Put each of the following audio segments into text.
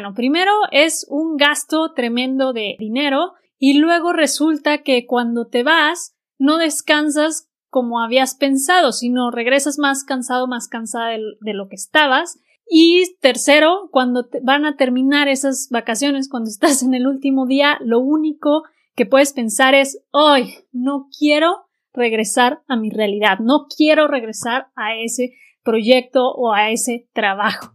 Bueno, primero es un gasto tremendo de dinero y luego resulta que cuando te vas no descansas como habías pensado, sino regresas más cansado, más cansada de, lo que estabas. Y tercero, cuando van a terminar esas vacaciones, cuando estás en el último día, lo único que puedes pensar es, hoy no quiero regresar a mi realidad, no quiero regresar a ese proyecto o a ese trabajo.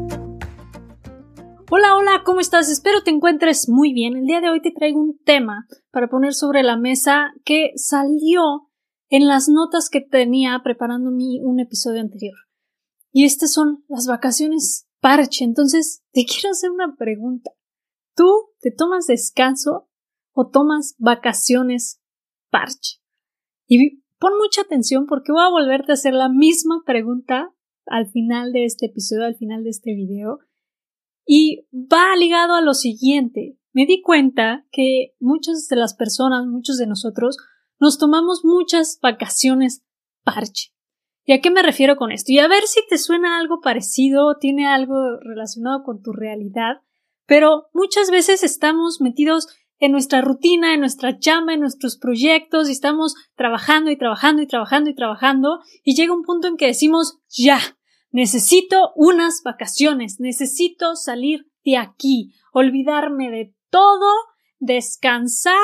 Hola, hola, ¿cómo estás? Espero te encuentres muy bien. El día de hoy te traigo un tema para poner sobre la mesa que salió en las notas que tenía preparando mi un episodio anterior. Y estas son las vacaciones parche. Entonces, te quiero hacer una pregunta. ¿Tú te tomas descanso o tomas vacaciones parche? Y pon mucha atención porque voy a volverte a hacer la misma pregunta al final de este episodio, al final de este video y va ligado a lo siguiente. Me di cuenta que muchas de las personas, muchos de nosotros, nos tomamos muchas vacaciones parche. ¿Y a qué me refiero con esto? Y a ver si te suena algo parecido, tiene algo relacionado con tu realidad, pero muchas veces estamos metidos en nuestra rutina, en nuestra chamba, en nuestros proyectos, y estamos trabajando y trabajando y trabajando y trabajando, y llega un punto en que decimos ya, Necesito unas vacaciones, necesito salir de aquí, olvidarme de todo, descansar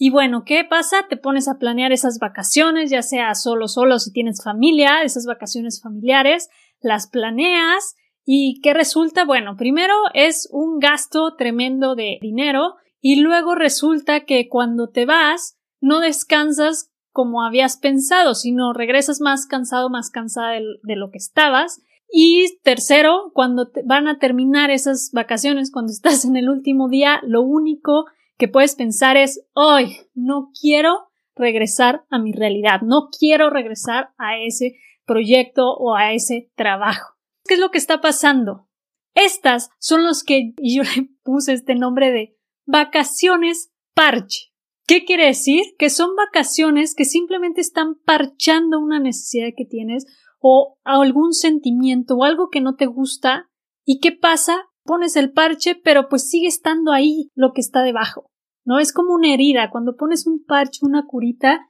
y bueno, ¿qué pasa? Te pones a planear esas vacaciones, ya sea solo, solo si tienes familia, esas vacaciones familiares, las planeas y ¿qué resulta? Bueno, primero es un gasto tremendo de dinero y luego resulta que cuando te vas no descansas como habías pensado, sino regresas más cansado, más cansada de, de lo que estabas y tercero, cuando van a terminar esas vacaciones, cuando estás en el último día, lo único que puedes pensar es, hoy no quiero regresar a mi realidad, no quiero regresar a ese proyecto o a ese trabajo. ¿Qué es lo que está pasando? Estas son los que yo le puse este nombre de vacaciones parche. ¿Qué quiere decir? Que son vacaciones que simplemente están parchando una necesidad que tienes o algún sentimiento o algo que no te gusta y qué pasa pones el parche pero pues sigue estando ahí lo que está debajo no es como una herida. Cuando pones un parche una curita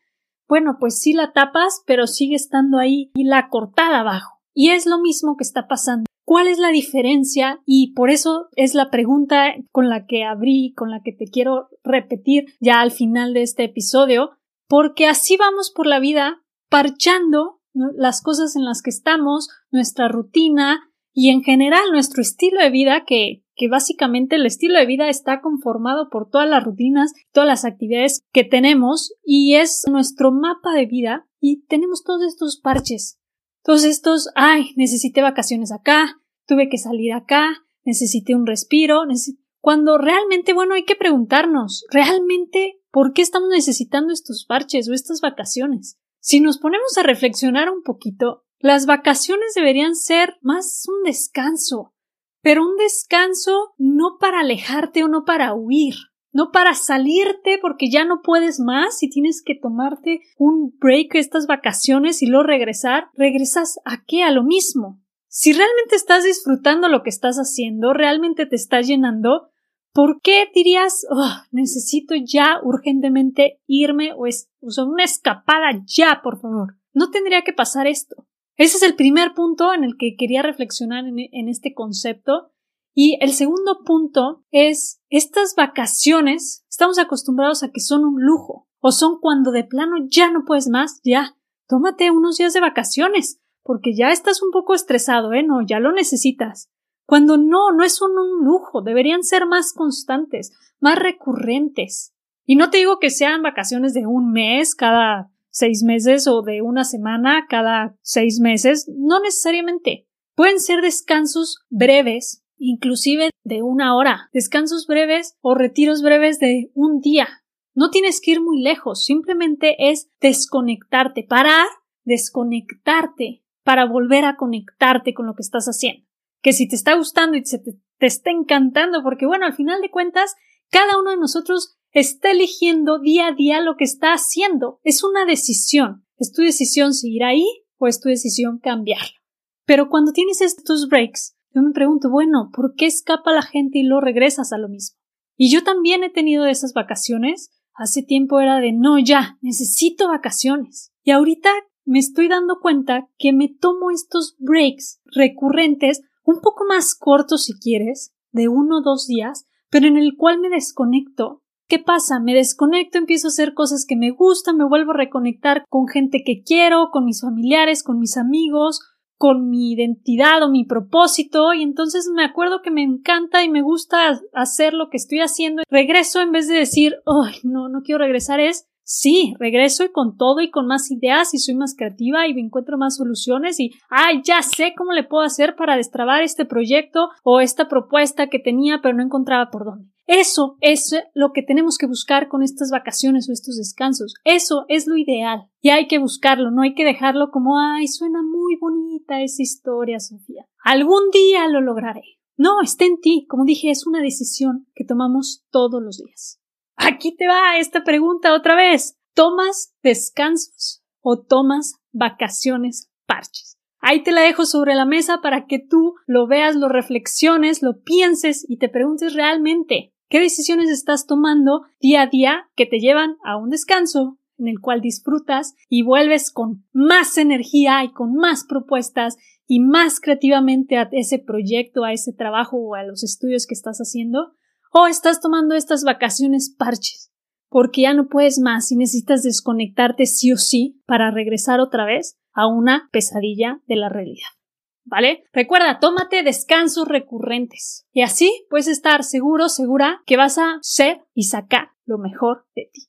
bueno pues sí la tapas pero sigue estando ahí y la cortada abajo. Y es lo mismo que está pasando. ¿Cuál es la diferencia? Y por eso es la pregunta con la que abrí, con la que te quiero repetir ya al final de este episodio, porque así vamos por la vida parchando las cosas en las que estamos, nuestra rutina y en general nuestro estilo de vida que, que básicamente el estilo de vida está conformado por todas las rutinas, todas las actividades que tenemos y es nuestro mapa de vida y tenemos todos estos parches. Todos estos, ay, necesité vacaciones acá, tuve que salir acá, necesité un respiro, cuando realmente, bueno, hay que preguntarnos, ¿realmente por qué estamos necesitando estos parches o estas vacaciones? Si nos ponemos a reflexionar un poquito, las vacaciones deberían ser más un descanso, pero un descanso no para alejarte o no para huir, no para salirte porque ya no puedes más y tienes que tomarte un break estas vacaciones y luego regresar, regresas a qué? A lo mismo. Si realmente estás disfrutando lo que estás haciendo, realmente te está llenando, ¿Por qué dirías, oh, necesito ya urgentemente irme o, es, una escapada ya, por favor? No tendría que pasar esto. Ese es el primer punto en el que quería reflexionar en, en este concepto. Y el segundo punto es estas vacaciones, estamos acostumbrados a que son un lujo o son cuando de plano ya no puedes más, ya, tómate unos días de vacaciones, porque ya estás un poco estresado, ¿eh? No, ya lo necesitas. Cuando no, no es un, lujo, deberían ser más constantes, más recurrentes. Y no te digo que sean vacaciones de un mes cada seis meses o de una semana cada seis meses, no necesariamente. Pueden ser descansos breves, inclusive de una hora, descansos breves o retiros breves de un día. No tienes que ir muy lejos, simplemente es desconectarte, parar, desconectarte para volver a conectarte con lo que estás haciendo. Que si te está gustando y te, te está encantando, porque bueno, al final de cuentas, cada uno de nosotros está eligiendo día a día lo que está haciendo. Es una decisión. Es tu decisión seguir ahí o es tu decisión cambiarlo. Pero cuando tienes estos breaks, yo me pregunto, bueno, ¿por qué escapa la gente y lo regresas a lo mismo? Y yo también he tenido esas vacaciones. Hace tiempo era de no, ya, necesito vacaciones. Y ahorita me estoy dando cuenta que me tomo estos breaks recurrentes, un poco más cortos si quieres, de uno o dos días, pero en el cual me desconecto ¿Qué pasa? Me desconecto, empiezo a hacer cosas que me gustan, me vuelvo a reconectar con gente que quiero, con mis familiares, con mis amigos, con mi identidad o mi propósito, y entonces me acuerdo que me encanta y me gusta hacer lo que estoy haciendo. Regreso en vez de decir, ay, no, no quiero regresar, es sí, regreso y con todo y con más ideas y soy más creativa y me encuentro más soluciones y, ay, ya sé cómo le puedo hacer para destrabar este proyecto o esta propuesta que tenía pero no encontraba por dónde. Eso es lo que tenemos que buscar con estas vacaciones o estos descansos. Eso es lo ideal. Y hay que buscarlo, no hay que dejarlo como, ay, suena muy bonita esa historia, Sofía. Algún día lo lograré. No, está en ti. Como dije, es una decisión que tomamos todos los días. Aquí te va esta pregunta otra vez. ¿Tomas descansos o tomas vacaciones parches? Ahí te la dejo sobre la mesa para que tú lo veas, lo reflexiones, lo pienses y te preguntes realmente ¿Qué decisiones estás tomando día a día que te llevan a un descanso en el cual disfrutas y vuelves con más energía y con más propuestas y más creativamente a ese proyecto, a ese trabajo o a los estudios que estás haciendo? ¿O estás tomando estas vacaciones parches? Porque ya no puedes más y necesitas desconectarte sí o sí para regresar otra vez a una pesadilla de la realidad. ¿vale? Recuerda, tómate descansos recurrentes y así puedes estar seguro, segura que vas a ser y sacar lo mejor de ti.